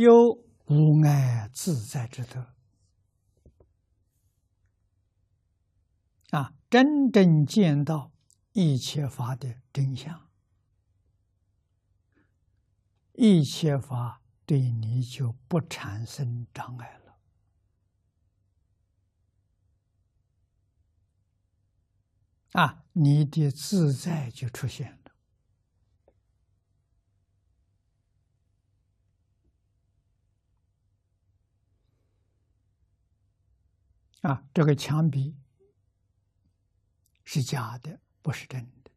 有无碍自在之德啊！真正见到一切法的真相，一切法对你就不产生障碍了啊！你的自在就出现了。啊，这个墙壁是假的，不是真的。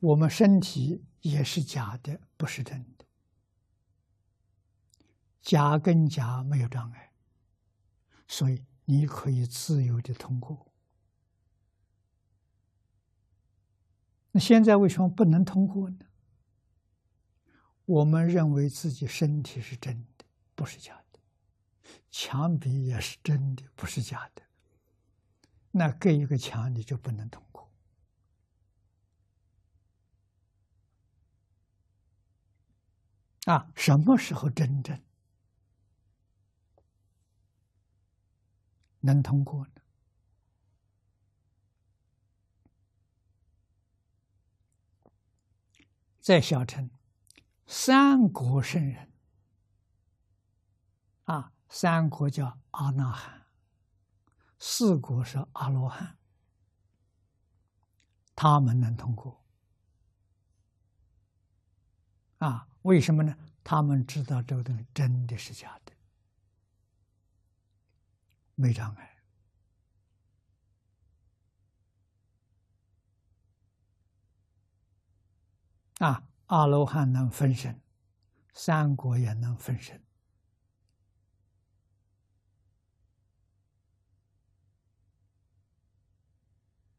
我们身体也是假的，不是真的。假跟假没有障碍，所以你可以自由的通过。那现在为什么不能通过呢？我们认为自己身体是真的。不是假的，墙壁也是真的，不是假的。那隔一个墙你就不能通过啊？什么时候真正能通过呢？在小城，三国圣人。三国叫阿那含，四国是阿罗汉，他们能通过。啊，为什么呢？他们知道这个东西真的是假的，没障碍。啊，阿罗汉能分身，三国也能分身。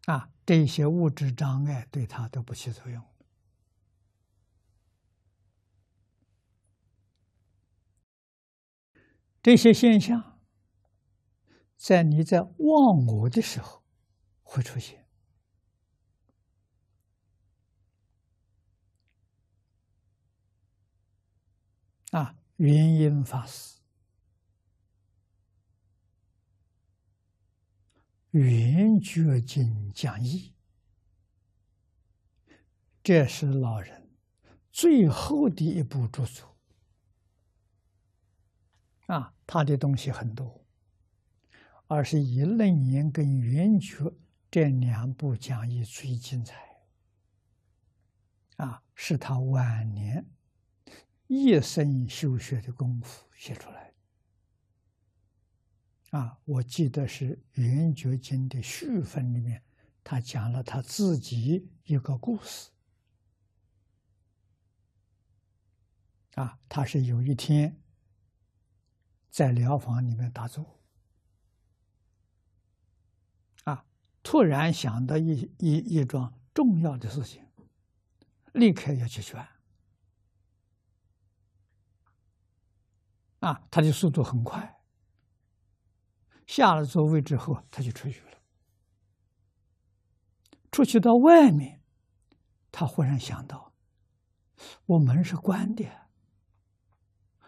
啊，这些物质障碍对他都不起作用。这些现象，在你在忘我的时候会出现。啊，原因法师。圆觉经讲义，这是老人最后的一部著作。啊，他的东西很多，而是以楞严跟圆觉这两部讲义最精彩。啊，是他晚年一生修学的功夫写出来。啊，我记得是《圆觉经》的序分里面，他讲了他自己一个故事。啊，他是有一天在疗房里面打坐，啊，突然想到一一一桩重要的事情，立刻要去选。啊，他的速度很快。下了座位之后，他就出去了。出去到外面，他忽然想到，我门是关的，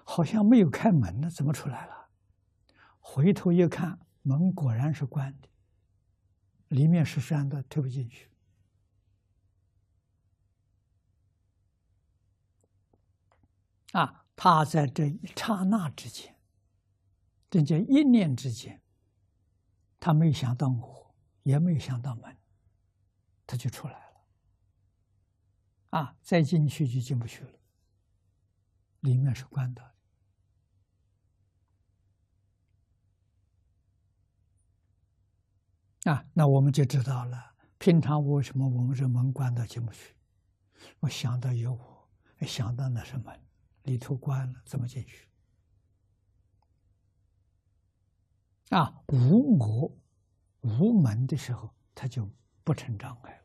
好像没有开门呢，怎么出来了？回头一看，门果然是关的，里面是山的，推不进去。啊，他在这一刹那之间，这叫一念之间。他没想到我，也没有想到门，他就出来了。啊，再进去就进不去了，里面是关的。啊，那我们就知道了，平常为什么我们这门关的进不去？我想到有我，想到那什么，里头关了，怎么进去？啊，无我、无门的时候，他就不成障碍了。